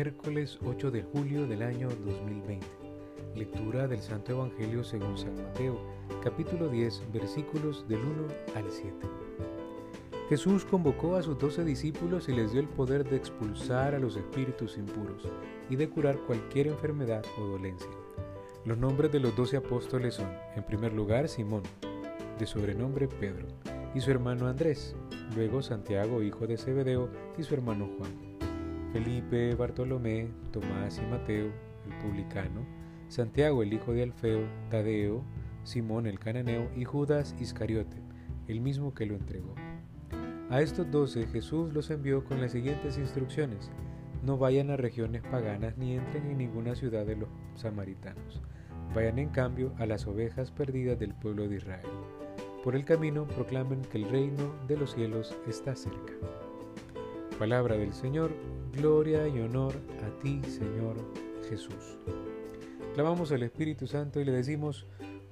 miércoles 8 de julio del año 2020. Lectura del Santo Evangelio según San Mateo, capítulo 10, versículos del 1 al 7. Jesús convocó a sus doce discípulos y les dio el poder de expulsar a los espíritus impuros y de curar cualquier enfermedad o dolencia. Los nombres de los doce apóstoles son, en primer lugar, Simón, de sobrenombre Pedro, y su hermano Andrés, luego Santiago, hijo de Zebedeo, y su hermano Juan, Felipe, Bartolomé, Tomás y Mateo, el publicano, Santiago, el hijo de Alfeo, Tadeo, Simón el cananeo y Judas Iscariote, el mismo que lo entregó. A estos doce Jesús los envió con las siguientes instrucciones. No vayan a regiones paganas ni entren en ninguna ciudad de los samaritanos. Vayan en cambio a las ovejas perdidas del pueblo de Israel. Por el camino proclamen que el reino de los cielos está cerca. Palabra del Señor, gloria y honor a ti, Señor Jesús. Clamamos al Espíritu Santo y le decimos,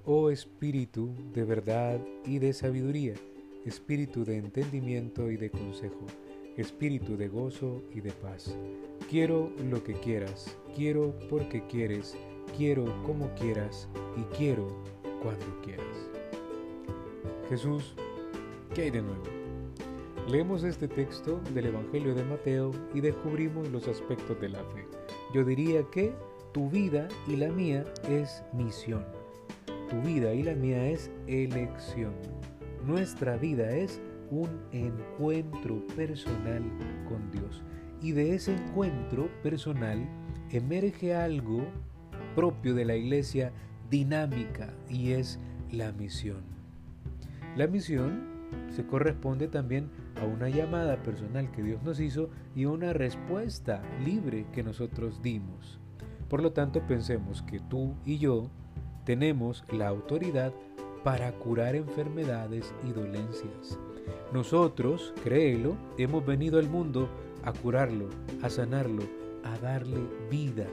oh Espíritu de verdad y de sabiduría, Espíritu de entendimiento y de consejo, Espíritu de gozo y de paz. Quiero lo que quieras, quiero porque quieres, quiero como quieras y quiero cuando quieras. Jesús, ¿qué hay de nuevo? Leemos este texto del Evangelio de Mateo y descubrimos los aspectos de la fe. Yo diría que tu vida y la mía es misión. Tu vida y la mía es elección. Nuestra vida es un encuentro personal con Dios. Y de ese encuentro personal emerge algo propio de la iglesia dinámica y es la misión. La misión se corresponde también a una llamada personal que Dios nos hizo y a una respuesta libre que nosotros dimos. Por lo tanto, pensemos que tú y yo tenemos la autoridad para curar enfermedades y dolencias. Nosotros, créelo, hemos venido al mundo a curarlo, a sanarlo, a darle vida.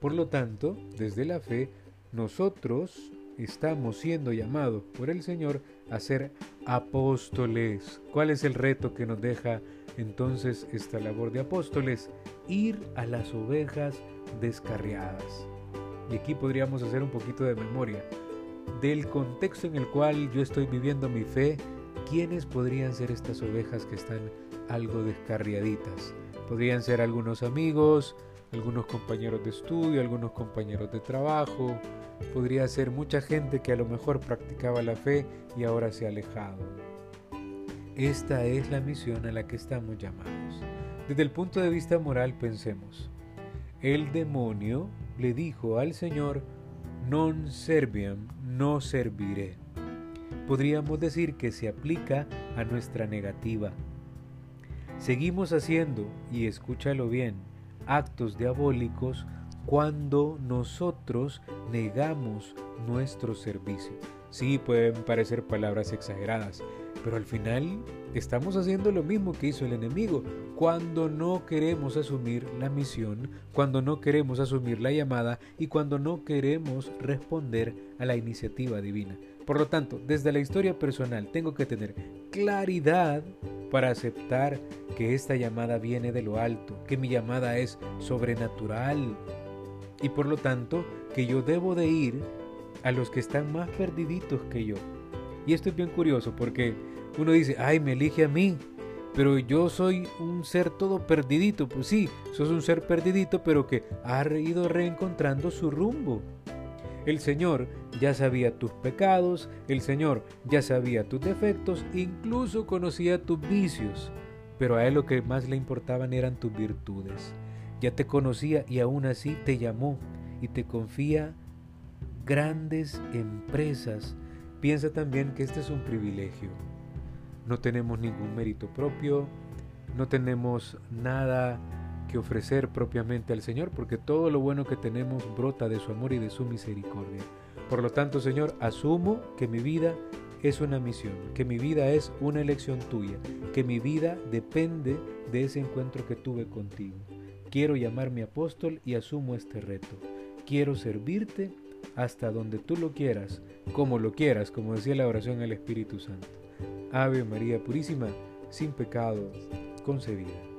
Por lo tanto, desde la fe, nosotros estamos siendo llamados por el Señor a ser apóstoles. ¿Cuál es el reto que nos deja entonces esta labor de apóstoles? Ir a las ovejas descarriadas. Y aquí podríamos hacer un poquito de memoria del contexto en el cual yo estoy viviendo mi fe. ¿Quiénes podrían ser estas ovejas que están algo descarriaditas? Podrían ser algunos amigos, algunos compañeros de estudio, algunos compañeros de trabajo, podría ser mucha gente que a lo mejor practicaba la fe y ahora se ha alejado. Esta es la misión a la que estamos llamados. Desde el punto de vista moral pensemos. El demonio le dijo al Señor, non serviam, no serviré. Podríamos decir que se aplica a nuestra negativa. Seguimos haciendo, y escúchalo bien, actos diabólicos cuando nosotros negamos nuestro servicio. Sí, pueden parecer palabras exageradas, pero al final estamos haciendo lo mismo que hizo el enemigo. Cuando no queremos asumir la misión, cuando no queremos asumir la llamada y cuando no queremos responder a la iniciativa divina. Por lo tanto, desde la historia personal tengo que tener claridad para aceptar que esta llamada viene de lo alto, que mi llamada es sobrenatural, y por lo tanto que yo debo de ir a los que están más perdiditos que yo. Y esto es bien curioso porque uno dice, ay, me elige a mí, pero yo soy un ser todo perdidito. Pues sí, sos un ser perdidito, pero que ha ido reencontrando su rumbo. El Señor ya sabía tus pecados, el Señor ya sabía tus defectos, incluso conocía tus vicios, pero a Él lo que más le importaban eran tus virtudes. Ya te conocía y aún así te llamó y te confía grandes empresas. Piensa también que este es un privilegio. No tenemos ningún mérito propio, no tenemos nada que ofrecer propiamente al Señor, porque todo lo bueno que tenemos brota de su amor y de su misericordia. Por lo tanto, Señor, asumo que mi vida es una misión, que mi vida es una elección tuya, que mi vida depende de ese encuentro que tuve contigo. Quiero llamarme apóstol y asumo este reto. Quiero servirte hasta donde tú lo quieras, como lo quieras, como decía la oración al Espíritu Santo. Ave María Purísima, sin pecado concebida.